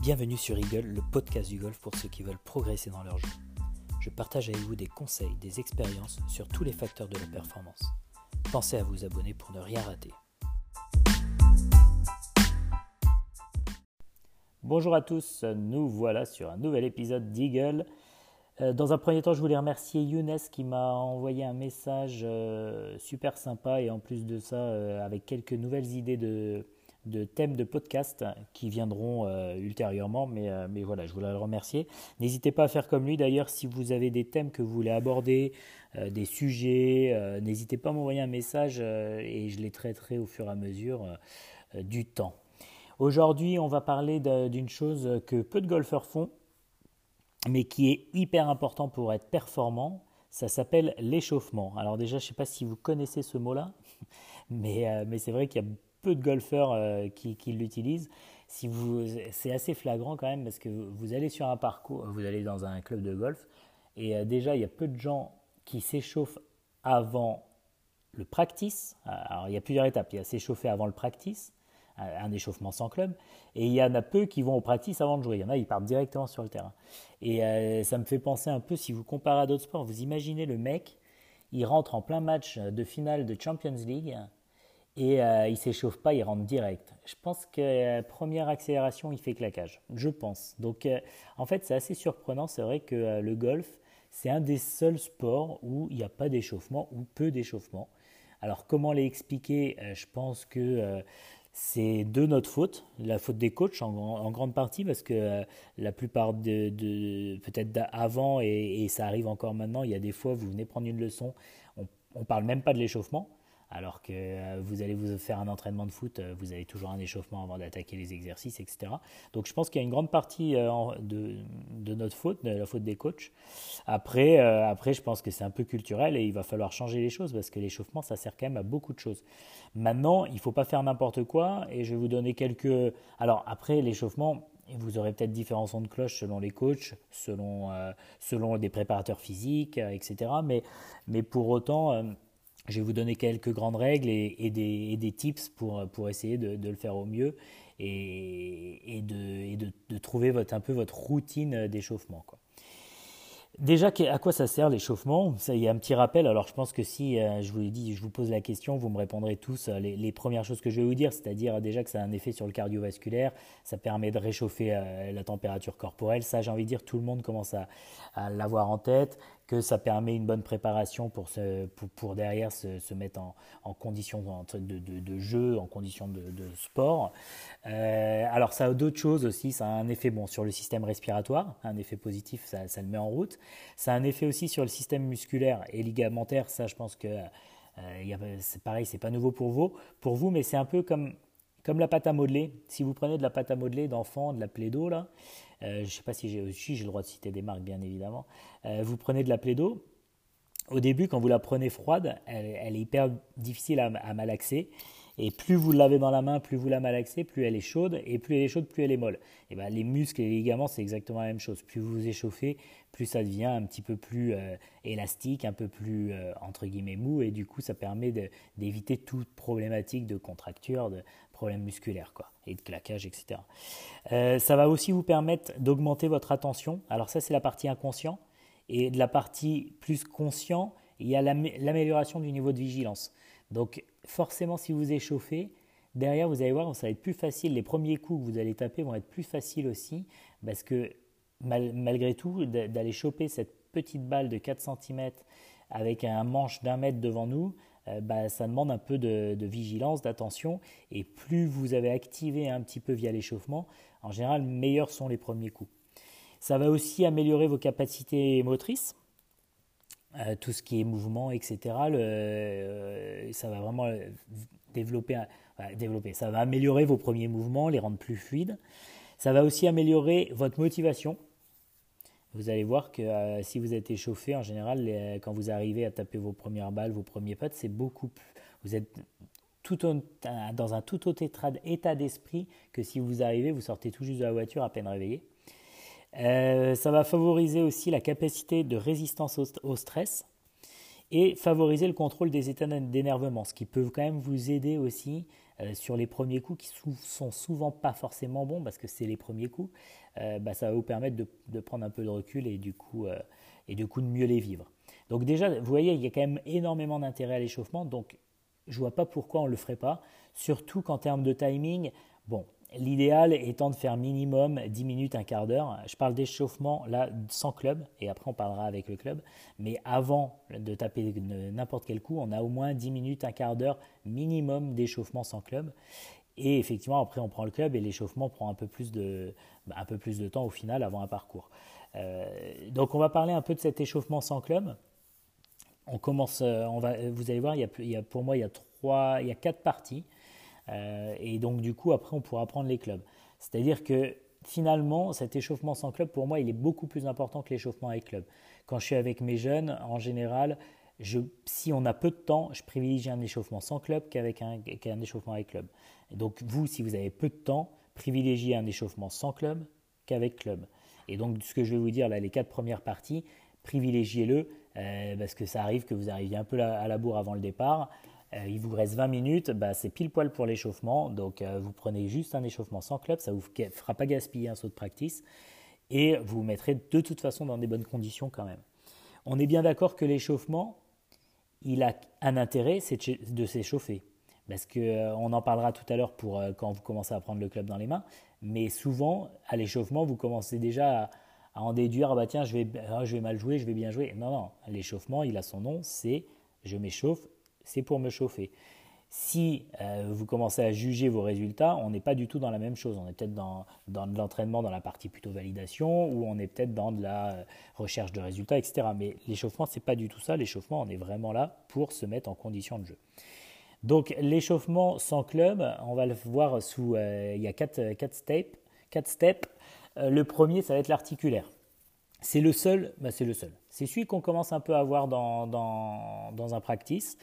Bienvenue sur Eagle, le podcast du golf pour ceux qui veulent progresser dans leur jeu. Je partage avec vous des conseils, des expériences sur tous les facteurs de la performance. Pensez à vous abonner pour ne rien rater. Bonjour à tous, nous voilà sur un nouvel épisode d'Eagle. Euh, dans un premier temps, je voulais remercier Younes qui m'a envoyé un message euh, super sympa et en plus de ça, euh, avec quelques nouvelles idées de, de thèmes de podcast qui viendront euh, ultérieurement, mais, euh, mais voilà, je voulais le remercier. N'hésitez pas à faire comme lui d'ailleurs si vous avez des thèmes que vous voulez aborder, euh, des sujets, n'hésitez pas à m'envoyer un message et je les traiterai au fur et à mesure du temps. Aujourd'hui, on va parler d'une chose que peu de golfeurs font, mais qui est hyper important pour être performant. Ça s'appelle l'échauffement. Alors déjà, je ne sais pas si vous connaissez ce mot-là, mais, mais c'est vrai qu'il y a peu de golfeurs euh, qui, l'utilisent. Si c'est assez flagrant quand même parce que vous allez sur un parcours, vous allez dans un club de golf et euh, déjà il y a peu de gens qui s'échauffent avant le practice. Alors il y a plusieurs étapes. Il y a s'échauffer avant le practice, un échauffement sans club, et il y en a peu qui vont au practice avant de jouer. Il y en a, ils partent directement sur le terrain. Et euh, ça me fait penser un peu, si vous comparez à d'autres sports, vous imaginez le mec, il rentre en plein match de finale de Champions League, et euh, il s'échauffe pas, il rentre direct. Je pense que euh, première accélération, il fait claquage. Je pense. Donc, euh, en fait, c'est assez surprenant. C'est vrai que le golf, c'est un des seuls sports où il n'y a pas d'échauffement ou peu d'échauffement. Alors, comment l'expliquer? Je pense que c'est de notre faute, la faute des coachs en, grande partie, parce que la plupart de, peut-être avant et, et, ça arrive encore maintenant, il y a des fois, vous venez prendre une leçon, on ne parle même pas de l'échauffement alors que euh, vous allez vous faire un entraînement de foot, euh, vous avez toujours un échauffement avant d'attaquer les exercices, etc. Donc je pense qu'il y a une grande partie euh, de, notre faute, de la faute des coachs. Après, après je pense que c'est un peu culturel et il va falloir changer les choses parce que l'échauffement, ça sert quand même à beaucoup de choses. Maintenant, il ne faut pas faire n'importe quoi et je vais vous donner quelques... Alors après, l'échauffement, vous aurez peut-être différents sons de cloche selon les coachs, selon, selon des préparateurs physiques, etc. Mais, mais pour autant je vais vous donner quelques grandes règles et, des, tips pour, essayer de, le faire au mieux et, de, trouver un peu votre routine d'échauffement. Déjà, à quoi ça sert l'échauffement? Il y a un petit rappel. Alors, je pense que si euh, je vous dis, je vous pose la question, vous me répondrez tous euh, les, premières choses que je vais vous dire, c'est-à-dire déjà que ça a un effet sur le cardiovasculaire, ça permet de réchauffer euh, la température corporelle. Ça, j'ai envie de dire, tout le monde commence à l'avoir en tête que ça permet une bonne préparation pour, pour, derrière se, mettre en, en condition de, de, jeu, en condition de, sport. Euh, alors ça a d'autres choses aussi, ça a un effet bon sur le système respiratoire, un effet positif, ça, le met en route. Ça a un effet aussi sur le système musculaire et ligamentaire, ça je pense que euh, c'est pareil, c'est pas nouveau pour vous, pour vous mais c'est un peu comme, comme la pâte à modeler. Si vous prenez de la pâte à modeler d'enfant, de la plaido là, je ne sais pas si j'ai j'ai le droit de citer des marques bien évidemment, euh, vous prenez de la plaido, au début quand vous la prenez froide, elle, est hyper difficile à, malaxer. Et plus vous l'avez dans la main, plus vous la malaxez, plus elle est chaude, et plus elle est chaude, plus elle est molle. Et ben, les muscles et les ligaments, c'est exactement la même chose. Plus vous vous échauffez, plus ça devient un petit peu plus euh, élastique, un peu plus entre guillemets mou, et du coup, ça permet d'éviter toute problématique de contracture, de problèmes musculaires quoi, et de claquage, etc. Euh, ça va aussi vous permettre d'augmenter votre attention. Alors ça, c'est la partie inconscient. Et de la partie plus conscient, il y a l'amélioration du niveau de vigilance. Donc forcément, si vous échauffez, derrière, vous allez voir, ça va être plus facile. Les premiers coups que vous allez taper vont être plus faciles aussi, parce que malgré tout, d'aller choper cette petite balle de 4 cm avec un manche d'un mètre devant nous, euh, bah, ça demande un peu de, vigilance, d'attention. Et plus vous avez activé un petit peu via l'échauffement, en général, meilleurs sont les premiers coups. Ça va aussi améliorer vos capacités motrices. Euh, tout ce qui est mouvement, etc. Euh, ça va vraiment développer, développer, ça va améliorer vos premiers mouvements, les rendre plus fluides. Ça va aussi améliorer votre motivation vous allez voir que euh, si vous êtes échauffé, en général, quand vous arrivez à taper vos premières balles, vos premiers potes, c'est beaucoup plus. Vous êtes tout dans un tout autre état d'esprit que si vous arrivez, vous sortez tout juste de la voiture à peine réveillé. Euh, ça va favoriser aussi la capacité de résistance au, stress et favoriser le contrôle des états d'énervement, ce qui peut quand même vous aider aussi euh, sur les premiers coups qui sont souvent pas forcément bons parce que c'est les premiers coups. Euh, bah, ça va vous permettre de, prendre un peu de recul et du coup, euh, et du coup de mieux les vivre. Donc déjà, vous voyez, il y a quand même énormément d'intérêt à l'échauffement, donc je vois pas pourquoi on ne le ferait pas, surtout qu'en termes de timing, bon, L'idéal étant de faire minimum 10 minutes, un quart d'heure. Je parle d'échauffement là sans club et après on parlera avec le club. Mais avant de taper n'importe quel coup, on a au moins 10 minutes, un quart d'heure minimum d'échauffement sans club. Et effectivement, après on prend le club et l'échauffement prend un peu, plus de, un peu plus temps au final avant un parcours. Euh, donc on va parler un peu de cet échauffement sans club. On commence, euh, on va, vous allez voir, il y a, pour moi il y a trois, il y a quatre parties. Euh, et donc du coup, après, on pourra prendre les clubs. C'est-à-dire que finalement, cet échauffement sans club, pour moi, il est beaucoup plus important que l'échauffement avec club. Quand je suis avec mes jeunes, en général, si on a peu de temps, je privilégie un échauffement sans club qu'avec un, qu'un échauffement avec club. Donc vous, si vous avez peu de temps, privilégiez un échauffement sans club qu'avec club. Et donc ce que je vais vous dire là, les quatre premières parties, privilégiez-le euh, parce que ça arrive que vous arriviez un peu à la bourre avant le départ. Euh, il vous reste 20 minutes, bah, c'est pile poil pour l'échauffement. Donc euh, vous prenez juste un échauffement sans club, ça ne vous fera pas gaspiller un saut de practice et vous vous mettrez de toute façon dans des bonnes conditions quand même. On est bien d'accord que l'échauffement, il a un intérêt, c'est de s'échauffer. Parce qu'on euh, en parlera tout à l'heure pour quand vous commencez à prendre le club dans les mains. Mais souvent, à l'échauffement, vous commencez déjà à, en déduire, ah bah tiens, je vais, ah, je vais mal jouer, je vais bien jouer. Non, non, l'échauffement, il a son nom, c'est je m'échauffe c'est pour me chauffer. Si euh, vous commencez à juger vos résultats, on n'est pas du tout dans la même chose. On est peut-être dans, de l'entraînement, dans la partie plutôt validation, ou on est peut-être dans de la euh, recherche de résultats, etc. Mais l'échauffement, ce n'est pas du tout ça. L'échauffement, on est vraiment là pour se mettre en condition de jeu. Donc l'échauffement sans club, on va le voir sous... Euh, il y a quatre, quatre steps. Quatre steps. le premier, ça va être l'articulaire. C'est le seul, bah c'est le seul. C'est celui qu'on commence un peu à voir dans, dans, dans un practice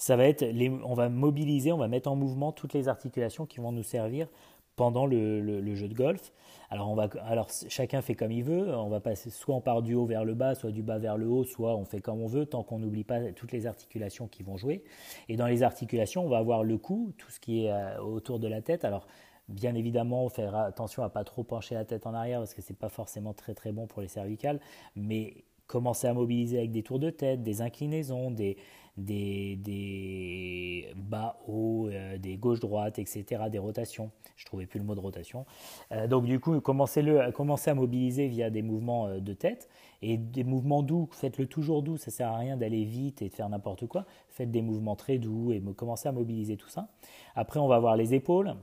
ça va être, on va mobiliser, on va mettre en mouvement toutes les articulations qui vont nous servir pendant le, jeu de golf. Alors, on va, alors chacun fait comme il veut, on va passer soit on part du haut vers le bas, soit du bas vers le haut, soit on fait comme on veut, tant qu'on n'oublie pas toutes les articulations qui vont jouer. Et dans les articulations, on va avoir le cou, tout ce qui est euh, autour de la tête. Alors, Bien évidemment, faire attention à pas trop pencher la tête en arrière parce que c'est pas forcément très très bon pour les cervicales, mais commencer à mobiliser avec des tours de tête, des inclinaisons, des, des, bas hauts, euh, des gauche-droite, etc., des rotations. Je ne trouvais plus le mot de rotation. Euh, donc du coup, commencez, -le, commencez à mobiliser via des mouvements euh, de tête et des mouvements doux. Faites-le toujours doux, ça ne sert à rien d'aller vite et de faire n'importe quoi. Faites des mouvements très doux et commencez à mobiliser tout ça. Après, on va voir les épaules.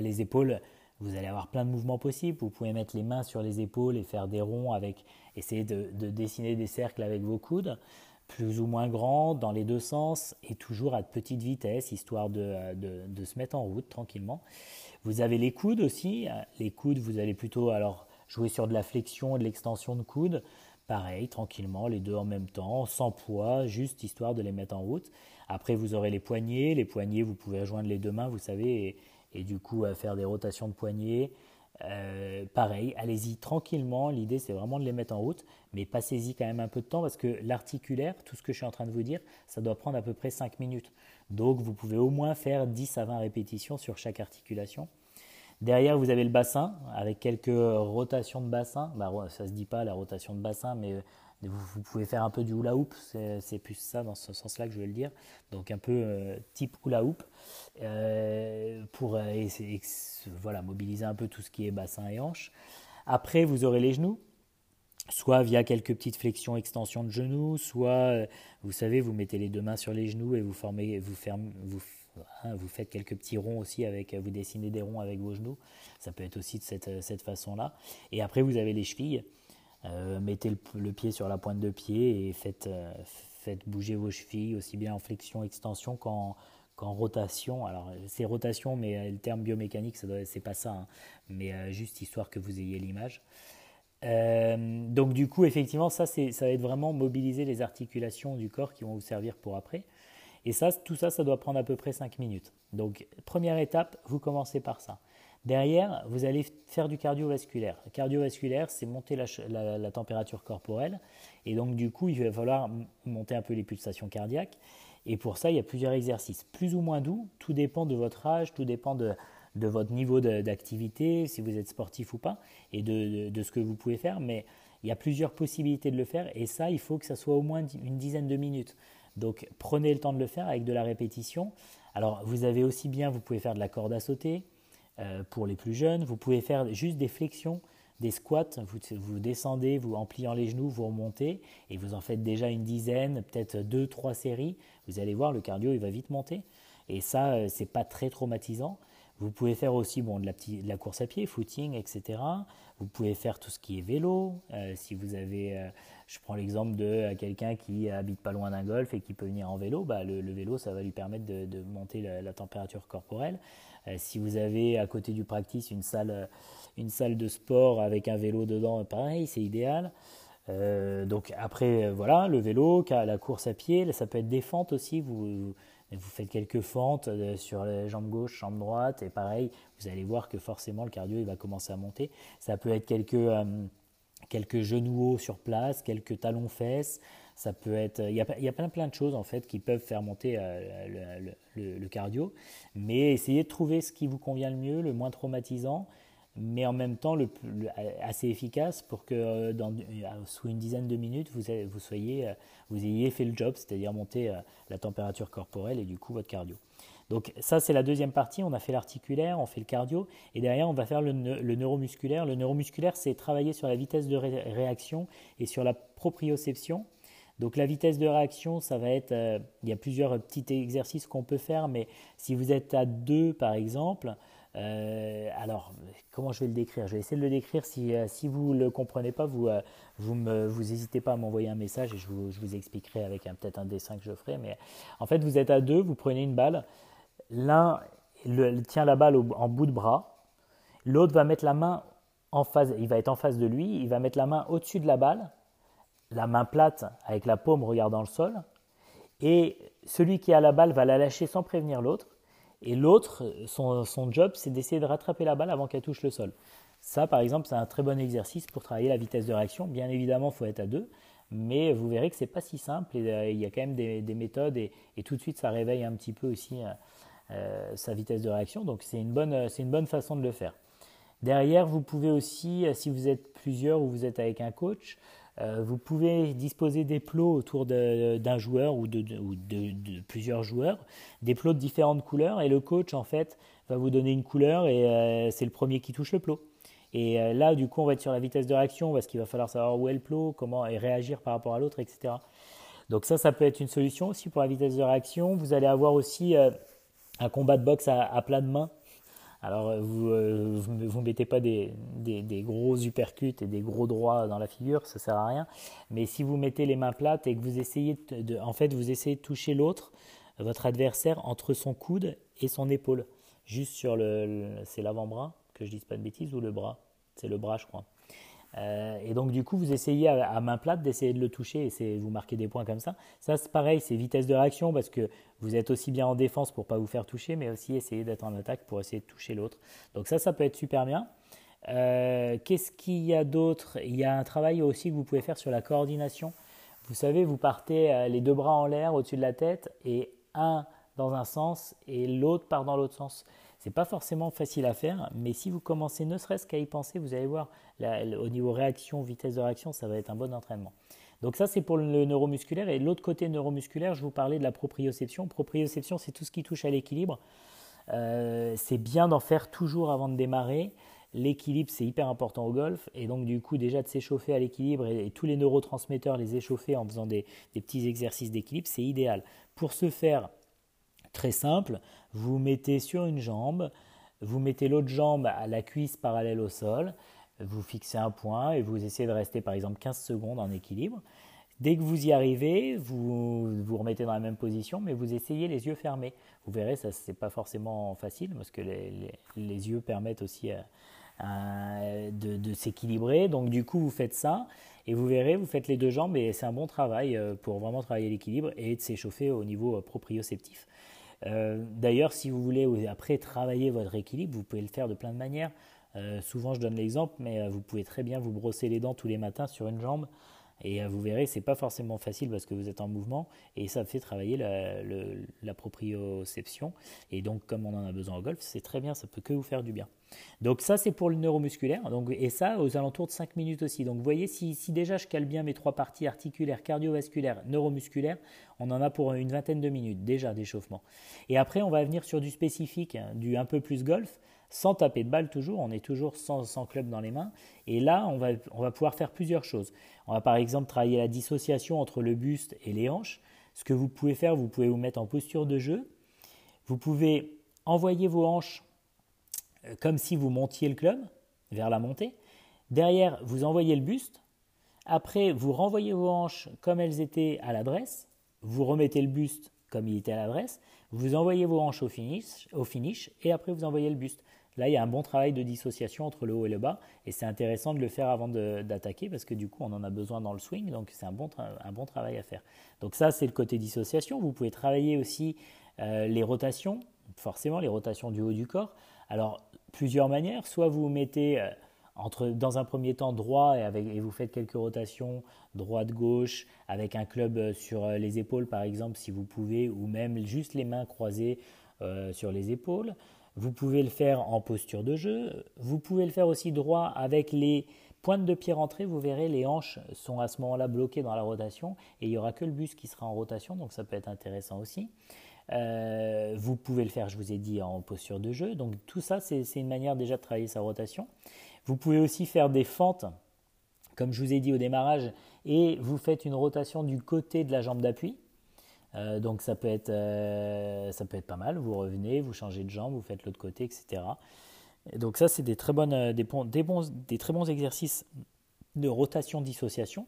les épaules, vous allez avoir plein de mouvements possibles. Vous pouvez mettre les mains sur les épaules et faire des ronds avec, essayer de, de dessiner des cercles avec vos coudes plus ou moins grand dans les deux sens et toujours à petite vitesse, histoire de, de, se mettre en route tranquillement. Vous avez les coudes aussi. Les coudes, vous allez plutôt alors jouer sur de la flexion et de l'extension de coudes. Pareil, tranquillement, les deux en même temps, sans poids, juste histoire de les mettre en route. Après, vous aurez les poignets. Les poignets, vous pouvez rejoindre les deux mains, vous savez, et du coup faire des rotations de poignets. Euh, pareil, allez-y tranquillement. L'idée, c'est vraiment de les mettre en route, mais passez-y quand même un peu de temps parce que l'articulaire, tout ce que je suis en train de vous dire, ça doit prendre à peu près 5 minutes. Donc, vous pouvez au moins faire 10 à 20 répétitions sur chaque articulation. Derrière, vous avez le bassin avec quelques rotations de bassin. Bah, ça se dit pas la rotation de bassin, mais vous, pouvez faire un peu du hula hoop, c'est plus ça dans ce sens-là que je vais le dire. Donc un peu euh, type hula hoop euh, pour euh, voilà, mobiliser un peu tout ce qui est bassin et hanche. Après, vous aurez les genoux, soit via quelques petites flexions, extensions de genoux, soit, vous savez, vous mettez les deux mains sur les genoux et vous formez, hein, vous faites quelques petits ronds aussi avec, vous dessinez des ronds avec vos genoux. Ça peut être aussi de cette, cette façon-là. Et après, vous avez les chevilles. Euh, mettez le, pied sur la pointe de pied et faites, euh, faites bouger vos chevilles aussi bien en flexion, extension qu'en rotation. Alors c'est rotation, mais euh, le terme biomécanique, c'est pas ça, hein. mais juste histoire que vous ayez l'image. donc du coup, effectivement, ça, ça va être vraiment mobiliser les articulations du corps qui vont vous servir pour après. Et ça, tout ça, ça doit prendre à peu près 5 minutes. Donc première étape, vous commencez par ça. Derrière, vous allez faire du cardiovasculaire. Cardiovasculaire, c'est monter la, température corporelle. Et donc, du coup, il va falloir monter un peu les pulsations cardiaques. Et pour ça, il y a plusieurs exercices, plus ou moins doux. Tout dépend de votre âge, tout dépend de, votre niveau d'activité, si vous êtes sportif ou pas, et de, de, ce que vous pouvez faire. Mais il y a plusieurs possibilités de le faire. Et ça, il faut que ça soit au moins une dizaine de minutes. Donc, prenez le temps de le faire avec de la répétition. Alors, vous avez aussi bien, vous pouvez faire de la corde à sauter euh, pour les plus jeunes. Vous pouvez faire juste des flexions, des squats. Vous, descendez, vous en pliant les genoux, vous remontez et vous en faites déjà une dizaine, peut-être deux, trois séries. Vous allez voir, le cardio, il va vite monter. Et ça, euh, c'est pas très traumatisant. Vous pouvez faire aussi bon, de, la de la course à pied, footing, etc. Vous pouvez faire tout ce qui est vélo. Euh, si vous avez, je prends l'exemple de quelqu'un qui habite pas loin d'un golf et qui peut venir en vélo, bah, le, vélo, ça va lui permettre de, monter la, température corporelle. Euh, si vous avez à côté du practice une salle, euh, une salle de sport avec un vélo dedans, pareil, c'est idéal. Euh, donc après, voilà, le vélo, la course à pied, ça peut être des fentes aussi. Vous, vous faites quelques fentes sur les jambes gauche, jambe droite, et pareil, vous allez voir que forcément le cardio il va commencer à monter. Ça peut être quelques, quelques genoux hauts sur place, quelques talons fesses, ça peut être, il y a, plein, de choses en fait qui peuvent faire monter euh, le, cardio, mais essayez de trouver ce qui vous convient le mieux, le moins traumatisant, mais en même temps assez efficace pour que euh, euh, sous une dizaine de minutes vous, vous, soyez, vous ayez fait le job, c'est-à-dire monter la température corporelle et du coup votre cardio. Donc ça c'est la deuxième partie, on a fait l'articulaire, on fait le cardio, et derrière on va faire le, le neuromusculaire. Le neuromusculaire c'est travailler sur la vitesse de réaction et sur la proprioception. Donc la vitesse de réaction, ça va être, euh, il y a plusieurs petits exercices qu'on peut faire, mais si vous êtes à deux par exemple, euh, alors comment je vais le décrire? Je vais essayer de le décrire. Si, euh, si vous ne le comprenez pas, vous, me, vous n'hésitez pas à m'envoyer un message et je vous, je vous expliquerai avec peut-être un dessin que je ferai. Mais en fait, vous êtes à deux, vous prenez une balle, l'un tient la balle en bout de bras, l'autre va mettre la main en face, il va être en face de lui, il va mettre la main au-dessus de la balle la main plate avec la paume regardant le sol, et celui qui a la balle va la lâcher sans prévenir l'autre, et l'autre, son, job, c'est d'essayer de rattraper la balle avant qu'elle touche le sol. Ça, par exemple, c'est un très bon exercice pour travailler la vitesse de réaction. Bien évidemment, il faut être à deux, mais vous verrez que c'est pas si simple, et euh, il y a quand même des, méthodes, et, tout de suite, ça réveille un petit peu aussi euh, euh, sa vitesse de réaction, donc c'est une, bonne, une bonne façon de le faire. Derrière, vous pouvez aussi, si vous êtes plusieurs ou vous êtes avec un coach, euh, vous pouvez disposer des plots autour d'un joueur ou, de, plusieurs joueurs, des plots de différentes couleurs, et le coach en fait va vous donner une couleur et euh, c'est le premier qui touche le plot. Et euh, là, du coup, on va être sur la vitesse de réaction parce qu'il va falloir savoir où est le plot, comment et réagir par rapport à l'autre, etc. Donc ça, ça peut être une solution aussi pour la vitesse de réaction. Vous allez avoir aussi un combat de boxe à, à plat de main alors, euh, vous ne euh, mettez pas des, gros uppercuts et des gros droits dans la figure, ça sert à rien. Mais si vous mettez les mains plates et que vous essayez de, en fait, vous essayez de toucher l'autre, votre adversaire, entre son coude et son épaule, juste sur le, c'est l'avant-bras, que je dise pas de bêtises, ou le bras, c'est le bras, je crois. Euh, et donc du coup, vous essayez à, main plate d'essayer de le toucher et vous marquez des points comme ça. Ça, c'est pareil, c'est vitesse de réaction parce que vous êtes aussi bien en défense pour pas vous faire toucher, mais aussi essayer d'être en attaque pour essayer de toucher l'autre. Donc ça, ça peut être super bien. Euh, qu'est-ce qu'il y a d'autre? Il y a un travail aussi que vous pouvez faire sur la coordination. Vous savez, vous partez euh, les deux bras en l'air au-dessus de la tête et un dans un sens et l'autre part dans l'autre sens. C'est pas forcément facile à faire, mais si vous commencez ne serait-ce qu'à y penser, vous allez voir, au niveau réaction, vitesse de réaction, ça va être un bon entraînement. Donc ça, c'est pour le neuromusculaire. Et l'autre côté neuromusculaire, je vous parlais de la proprioception. Proprioception, c'est tout ce qui touche à l'équilibre. Euh, c'est bien d'en faire toujours avant de démarrer. L'équilibre, c'est hyper important au golf. Et donc, du coup, déjà de s'échauffer à l'équilibre et, tous les neurotransmetteurs, les échauffer en faisant des petits exercices d'équilibre, c'est idéal. Pour ce faire, Très simple, vous mettez sur une jambe, vous mettez l'autre jambe à la cuisse parallèle au sol, vous fixez un point et vous essayez de rester par exemple 15 secondes en équilibre. Dès que vous y arrivez, vous vous remettez dans la même position, mais vous essayez les yeux fermés. Vous verrez, ça c'est pas forcément facile parce que les, yeux permettent aussi euh, de, de s'équilibrer. Donc du coup, vous faites ça et vous verrez, vous faites les deux jambes et c'est un bon travail euh, pour vraiment travailler l'équilibre et de s'échauffer au niveau euh. D'ailleurs, si vous voulez après travailler votre équilibre, vous pouvez le faire de plein de manières. souvent, je donne l'exemple, mais vous pouvez très bien vous brosser les dents tous les matins sur une jambe et euh, vous verrez, c'est pas forcément facile parce que vous êtes en mouvement et ça fait travailler la, la proprioception. Et donc, comme on en a besoin au golf, c'est très bien, ça peut que vous faire du bien. Donc, ça, c'est pour le neuromusculaire. Donc, et ça, aux alentours de 5 minutes aussi. Donc, vous voyez, si, si déjà je cale bien mes trois parties articulaires, cardiovasculaires, neuromusculaires, on en a pour une vingtaine de minutes déjà d'échauffement. Et après, on va venir sur du spécifique, hein, du un peu plus golf sans taper de balle toujours, on est toujours sans, sans, club dans les mains. Et là, on va, on va pouvoir faire plusieurs choses. On va par exemple travailler la dissociation entre le buste et les hanches. Ce que vous pouvez faire, vous pouvez vous mettre en posture de jeu. Vous pouvez envoyer vos hanches comme si vous montiez le club vers la montée. Derrière, vous envoyez le buste. Après, vous renvoyez vos hanches comme elles étaient à l'adresse. Vous remettez le buste comme il était à l'adresse. Vous envoyez vos hanches au finish, au finish et après vous envoyez le buste. Là, il y a un bon travail de dissociation entre le haut et le bas, et c'est intéressant de le faire avant d'attaquer parce que du coup, on en a besoin dans le swing, donc c'est un bon, un bon travail à faire. Donc ça, c'est le côté dissociation. Vous pouvez travailler aussi euh, les rotations, forcément les rotations du haut du corps. Alors, plusieurs manières. Soit vous mettez euh, dans un premier temps droit et, vous faites quelques rotations droite-gauche avec un club euh, sur les épaules par exemple si vous pouvez, ou même juste les mains croisées sur les épaules. Vous pouvez le faire en posture de jeu. Vous pouvez le faire aussi droit avec les pointes de pied rentrées. Vous verrez, les hanches sont à ce moment-là bloquées dans la rotation et il n'y aura que le buste qui sera en rotation, donc ça peut être intéressant aussi. Euh, vous pouvez le faire, je vous ai dit, en posture de jeu. Donc tout ça, c'est une manière déjà de travailler sa rotation. Vous pouvez aussi faire des fentes, comme je vous ai dit au démarrage, et vous faites une rotation du côté de la jambe d'appui. Euh, donc ça peut, être, euh, ça peut être pas mal. Vous revenez, vous changez de jambe, vous faites l'autre côté, etc. donc ça, c'est des, très bons exercices de rotation-dissociation.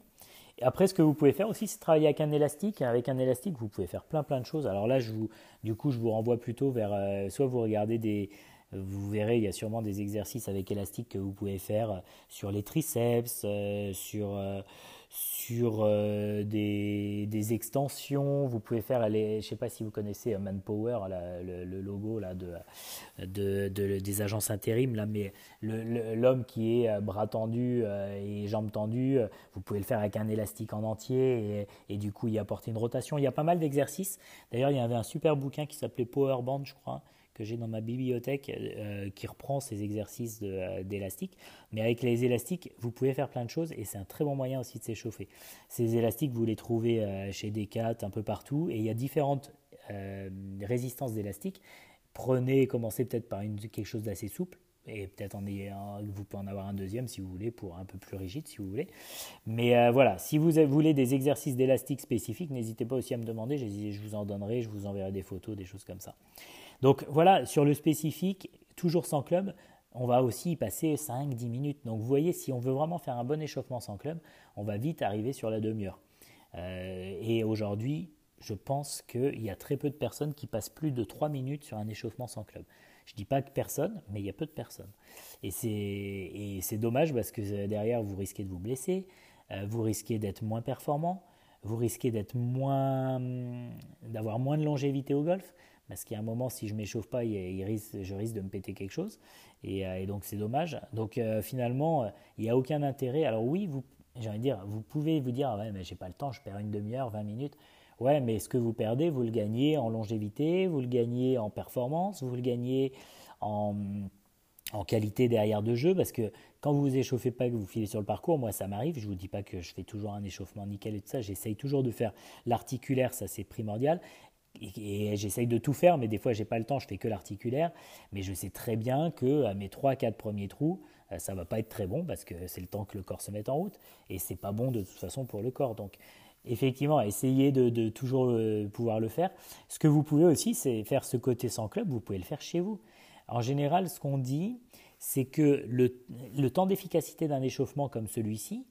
Après, ce que vous pouvez faire aussi, c'est travailler avec un élastique. Avec un élastique, vous pouvez faire plein plein de choses. Alors là, je vous, du coup, je vous renvoie plutôt vers, soit vous regardez des, vous verrez, il y a sûrement des exercices avec élastique que vous pouvez faire sur les triceps, sur sur euh, des, extensions. Vous pouvez faire, je ne sais pas si vous connaissez euh, Manpower, le, logo là, de, des agences intérim, là, mais l'homme qui est euh, bras tendus et jambes tendues, vous pouvez le faire avec un élastique en entier et, et du coup y apporter une rotation. Il y a pas mal d'exercices. D'ailleurs, il y avait un super bouquin qui s'appelait Power Band, je crois que j'ai dans ma bibliothèque euh, qui reprend ces exercices euh, d'élastique. Mais avec les élastiques, vous pouvez faire plein de choses et c'est un très bon moyen aussi de s'échauffer. Ces élastiques, vous les trouvez euh, chez Decat, un peu partout, et il y a différentes résistances d'élastiques. Prenez, commencez peut-être par une, quelque chose d'assez souple, et peut-être en vous pouvez en avoir un deuxième si vous voulez, pour un peu plus rigide si vous voulez. Mais voilà, si vous voulez des exercices d'élastique spécifiques, n'hésitez pas aussi à me demander, je vous en donnerai, je vous enverrai des photos, des choses comme ça. Donc voilà, sur le spécifique, toujours sans club, on va aussi y passer 5-10 minutes. Donc vous voyez, si on veut vraiment faire un bon échauffement sans club, on va vite arriver sur la demi-heure. Euh, et aujourd'hui, je pense qu'il y a très peu de personnes qui passent plus de 3 minutes sur un échauffement sans club. Je ne dis pas que personne, mais il y a peu de personnes. Et c'est dommage parce que derrière, vous risquez de vous blesser, euh, vous risquez d'être moins performant, vous risquez moins, d'avoir moins de longévité au golf. Parce qu'il y a un moment, si je ne m'échauffe pas, je risque de me péter quelque chose. Et, euh, donc, c'est dommage. Donc, euh, finalement, euh, il n'y a aucun intérêt. Alors, oui, vous, j'ai envie de dire, vous pouvez vous dire, ouais, mais j'ai pas le temps, je perds une demi-heure, 20 minutes. Ouais, mais ce que vous perdez, vous le gagnez en longévité, vous le gagnez en performance, vous le gagnez en, qualité derrière de jeu, parce que quand vous vous échauffez pas, que vous filez sur le parcours, moi ça m'arrive, je vous dis pas que je fais toujours un échauffement nickel et tout ça, j'essaye toujours de faire l'articulaire, ça c'est primordial, et, j'essaye de tout faire, mais des fois j'ai pas le temps, je fais que l'articulaire. Mais je sais très bien que à mes 3-4 premiers trous, euh, ça va pas être très bon parce que c'est le temps que le corps se mette en route et c'est pas bon de toute façon pour le corps. Donc effectivement, essayez de, toujours euh, pouvoir le faire. Ce que vous pouvez aussi, c'est faire ce côté sans club, vous pouvez le faire chez vous. En général, ce qu'on dit, c'est que le, temps d'efficacité d'un échauffement comme celui-ci,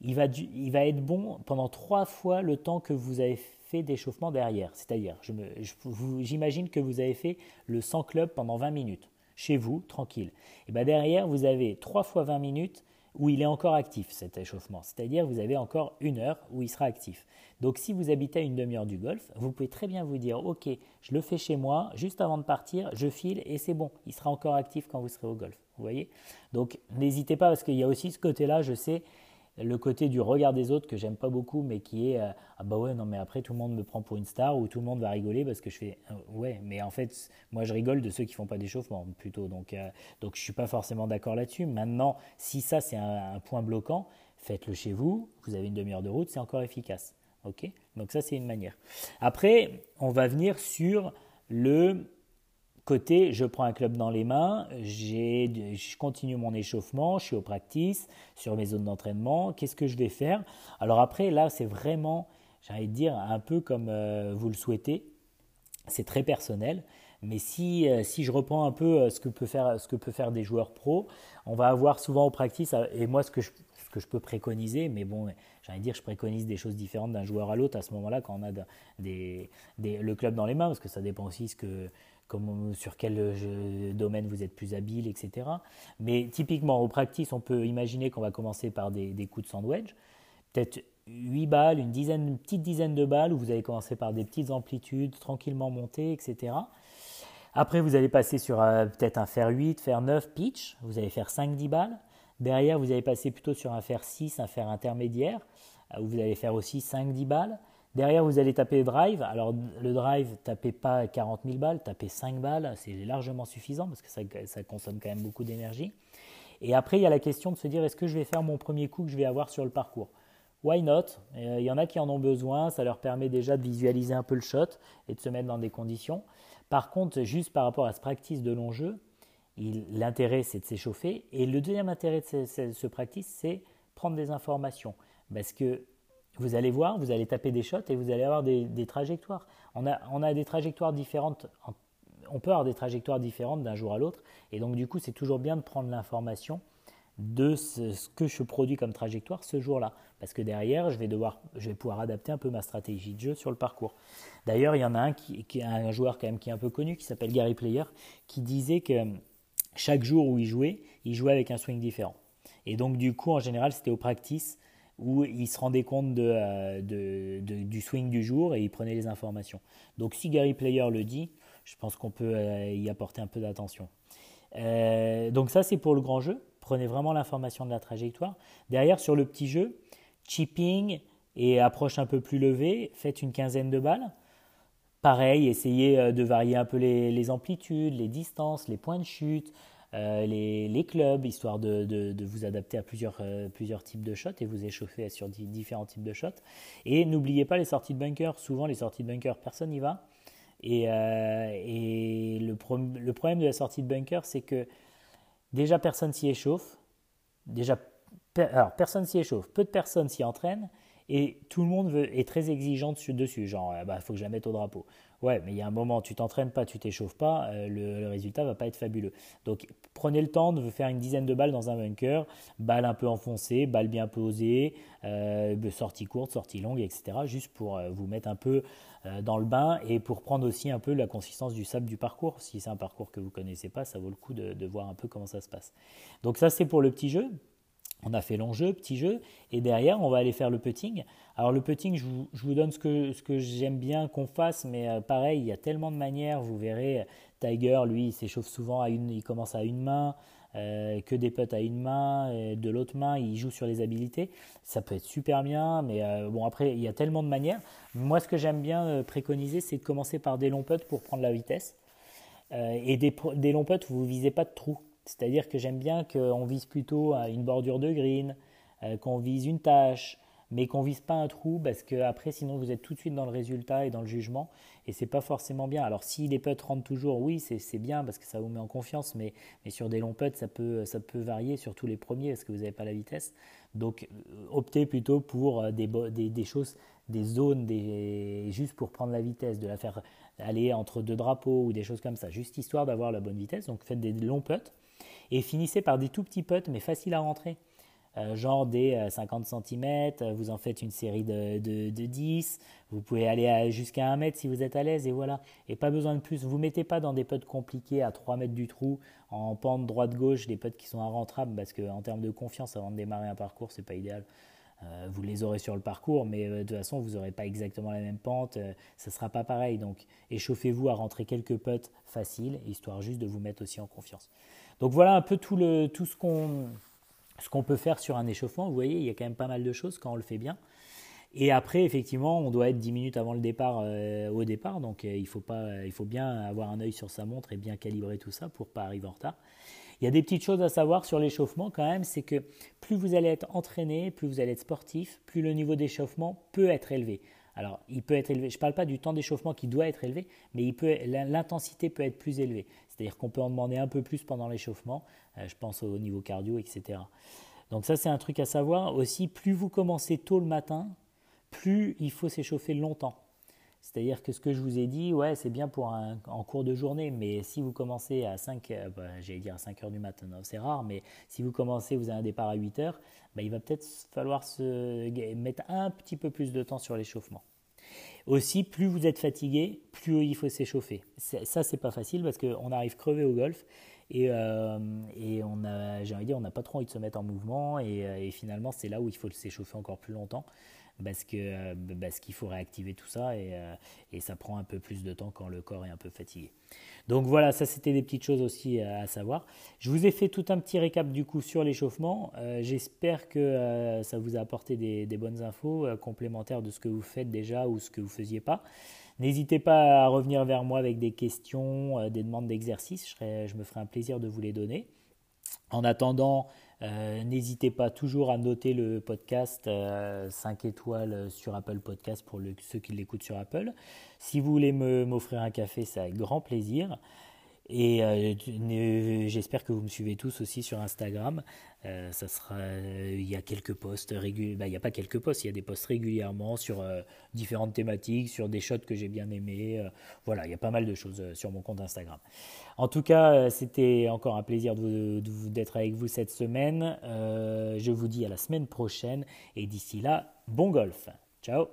il va, il va être bon pendant trois fois le temps que vous avez d'échauffement derrière. C'est-à-dire, j'imagine que vous avez fait le 100 club pendant 20 minutes, chez vous, tranquille. Et bien derrière, vous avez 3 fois 20 minutes, où il est encore actif, cet échauffement. C'est-à-dire vous avez encore une heure où il sera actif. Donc si vous habitez à une demi-heure du golf, vous pouvez très bien vous dire, ok, je le fais chez moi, juste avant de partir, je file et c'est bon, il sera encore actif quand vous serez au golf. Vous voyez? Donc n'hésitez pas parce qu'il y a aussi ce côté-là, je sais, le côté du regard des autres que j'aime pas beaucoup, mais qui est euh, ah bah ouais non mais après tout le monde me prend pour une star ou tout le monde va rigoler parce que je fais euh, ouais mais en fait moi je rigole de ceux qui font pas d'échauffement plutôt donc euh, donc je suis pas forcément d'accord là-dessus. Maintenant si ça c'est un, point bloquant, faites-le chez vous. Vous avez une demi-heure de route, c'est encore efficace. Ok? Donc ça c'est une manière. Après on va venir sur le Côté, je prends un club dans les mains, je continue mon échauffement, je suis au practice, sur mes zones d'entraînement, qu'est-ce que je vais faire? Alors après, là, c'est vraiment, j'ai envie de dire, un peu comme euh, vous le souhaitez, c'est très personnel. Mais si, euh, si je reprends un peu euh, ce que, peut faire, ce que peut faire des joueurs pros, on va avoir souvent au practice, et moi ce que je, ce que je peux préconiser, mais bon, de dire, je préconise des choses différentes d'un joueur à l'autre à ce moment-là quand on a le club dans les mains, parce que ça dépend aussi ce que, sur quel euh, domaine vous êtes plus habile, etc. Mais typiquement, au practice, on peut imaginer qu'on va commencer par des, coups de sandwich, peut-être 8 balles, une, dizaine, petite dizaine de balles, où vous allez commencer par des petites amplitudes, tranquillement monter, etc. Après, vous allez passer sur euh, peut-être un fer 8, fer 9, pitch, vous allez faire 5-10 balles. Derrière, vous allez passer plutôt sur un fer 6, un fer intermédiaire, euh, où vous allez faire aussi 5-10 balles. Derrière, vous allez taper drive. Alors, le drive, tapez pas 40 000 balles, tapez 5 balles. C'est largement suffisant parce que ça, consomme quand même beaucoup d'énergie. Et après, il y a la question de se dire est-ce que je vais faire mon premier coup que je vais avoir sur le parcours? Why not? Euh, Il y en a qui en ont besoin. Ça leur permet déjà de visualiser un peu le shot et de se mettre dans des conditions. Par contre, juste par rapport à ce practice de long jeu, l'intérêt, c'est de s'échauffer. Et le deuxième intérêt de ce, ce practice, c'est prendre des informations. Parce que vous allez voir, vous allez taper des shots et vous allez avoir des, trajectoires. On a, on a, des trajectoires différentes. On peut avoir des trajectoires différentes d'un jour à l'autre. Et donc, du coup, c'est toujours bien de prendre l'information de ce, que je produis comme trajectoire ce jour-là. Parce que derrière, je vais, devoir, je vais pouvoir adapter un peu ma stratégie de jeu sur le parcours. D'ailleurs, il y en a un qui, qui un joueur quand même qui est un peu connu, qui s'appelle Gary Player, qui disait que chaque jour où il jouait, il jouait avec un swing différent. Et donc, du coup, en général, c'était au practice où il se rendait compte euh, de, du swing du jour et il prenait les informations. Donc si Gary Player le dit, je pense qu'on peut euh, y apporter un peu d'attention. Euh, donc ça c'est pour le grand jeu. Prenez vraiment l'information de la trajectoire. Derrière sur le petit jeu, chipping et approche un peu plus levée, faites une quinzaine de balles. Pareil, essayez de varier un peu les amplitudes, les distances, les points de chute, euh, les, clubs, histoire de, vous adapter à plusieurs, euh, plusieurs types de shots et vous échauffer sur différents types de shots. Et n'oubliez pas les sorties de bunker. Souvent, les sorties de bunker, personne n'y va. Et, euh, le, problème de la sortie de bunker, c'est que déjà personne s'y échauffe. Déjà, alors personne s'y échauffe, peu de personnes s'y entraînent. Et tout le monde veut, est très exigeant dessus, dessus genre, il bah, faut que je la mette au drapeau. Ouais, mais il y a un moment, tu t'entraînes pas, tu t'échauffes pas, euh, le, le, résultat va pas être fabuleux. Donc prenez le temps de faire une dizaine de balles dans un bunker, balle un peu enfoncée, balle bien posée, euh, sortie courte, sortie longue, etc. Juste pour euh, vous mettre un peu euh, dans le bain et pour prendre aussi un peu la consistance du sable du parcours. Si c'est un parcours que vous connaissez pas, ça vaut le coup de voir un peu comment ça se passe. Donc ça c'est pour le petit jeu. On a fait long jeu, petit jeu, et derrière, on va aller faire le putting. Alors le putting, je vous, donne ce que, ce que j'aime bien qu'on fasse, mais euh, pareil, il y a tellement de manières. Vous verrez, Tiger, lui, il s'échauffe souvent à une, il commence à une main, euh, que des putts à une main, de l'autre main, il joue sur les habilités. Ça peut être super bien, mais euh, bon après, il y a tellement de manières. Moi, ce que j'aime bien préconiser, c'est de commencer par des longs putts pour prendre la vitesse. et des, des longs putts, vous ne visez pas de trous. C'est-à-dire que j'aime bien qu'on vise plutôt une bordure de green, euh, qu'on vise une tâche, mais qu'on vise pas un trou parce que après sinon vous êtes tout de suite dans le résultat et dans le jugement et c'est pas forcément bien. Alors si les putts rentrent toujours, oui c'est bien parce que ça vous met en confiance, mais, mais sur des longs putts ça peut, ça peut varier, surtout les premiers parce que vous n'avez pas la vitesse. Donc euh, optez plutôt pour euh, des, des, des choses, des zones, des, juste pour prendre la vitesse, de la faire aller entre deux drapeaux ou des choses comme ça, juste histoire d'avoir la bonne vitesse. Donc faites des longs putts et finissez par des tout petits putts mais faciles à rentrer. genre des 50 cm, vous en faites une série de, de, 10, vous pouvez aller jusqu'à 1 mètre si vous êtes à l'aise, et voilà. Et pas besoin de plus. Vous mettez pas dans des putts compliqués à 3 mètres du trou, en pente droite-gauche, des putts qui sont inrentrables, parce qu'en termes de confiance, avant de démarrer un parcours, c'est pas idéal. Euh, vous les aurez sur le parcours, mais euh, de toute façon, vous n'aurez pas exactement la même pente, euh, ça ne sera pas pareil. Donc, échauffez-vous à rentrer quelques putts faciles, histoire juste de vous mettre aussi en confiance. Donc, voilà un peu tout, ce qu'on peut faire sur un échauffement. Vous voyez, il y a quand même pas mal de choses quand on le fait bien. Et après, effectivement, on doit être 10 minutes avant le départ au départ, donc il, faut pas, il faut bien avoir un œil sur sa montre et bien calibrer tout ça pour ne pas arriver en retard. Il y a des petites choses à savoir sur l'échauffement quand même, c'est que plus vous allez être entraîné, plus vous allez être sportif, plus le niveau d'échauffement peut être élevé. Alors, il peut être élevé. Je ne parle pas du temps d'échauffement qui doit être élevé, mais l'intensité peut être plus élevée. C'est-à-dire qu'on peut en demander un peu plus pendant l'échauffement. Euh, je pense au niveau cardio, etc. Donc ça, c'est un truc à savoir. Aussi, plus vous commencez tôt le matin, plus il faut s'échauffer longtemps. C'est-à-dire que ce que je vous ai dit, ouais, c'est bien pour en cours de journée, mais si vous commencez à 5, euh, bah, j'allais dire à 5 heures du matin, c'est rare, mais si vous commencez, vous avez un départ à 8 heures, bah, il va peut-être falloir se mettre un petit peu plus de temps sur l'échauffement. Aussi, plus vous êtes fatigué, plus il faut s'échauffer. Ça, c'est pas facile parce qu'on arrive crevé au golf et, euh, et on a, j'ai envie de dire, on n'a pas trop envie de se mettre en mouvement et, euh, et finalement, c'est là où il faut s'échauffer encore plus longtemps euh, parce qu'il faut réactiver tout ça et, euh, et, ça prend un peu plus de temps quand le corps est un peu fatigué. Donc voilà, ça c'était des petites choses aussi à savoir. Je vous ai fait tout un petit récap du coup sur l'échauffement. Euh, j'espère que ça vous a apporté des, bonnes infos complémentaires de ce que vous faites déjà ou ce que vous faisiez pas. N'hésitez pas à revenir vers moi avec des questions, des demandes d'exercice. Je me ferai un plaisir de vous les donner. En attendant, euh, n'hésitez pas toujours à noter le podcast 5 euh, étoiles sur Apple Podcast pour ceux qui l'écoutent sur Apple. Si vous voulez m'offrir un café, c'est avec grand plaisir. Et euh, j'espère que vous me suivez tous aussi sur Instagram. Euh, ça sera, il y a quelques posts. Bah, il n'y a pas quelques posts, il y a des posts régulièrement sur euh, différentes thématiques, sur des shots que j'ai bien aimés. voilà, il y a pas mal de choses sur mon compte Instagram. En tout cas, c'était encore un plaisir d'être avec vous cette semaine. je vous dis à la semaine prochaine et d'ici là, bon golf. Ciao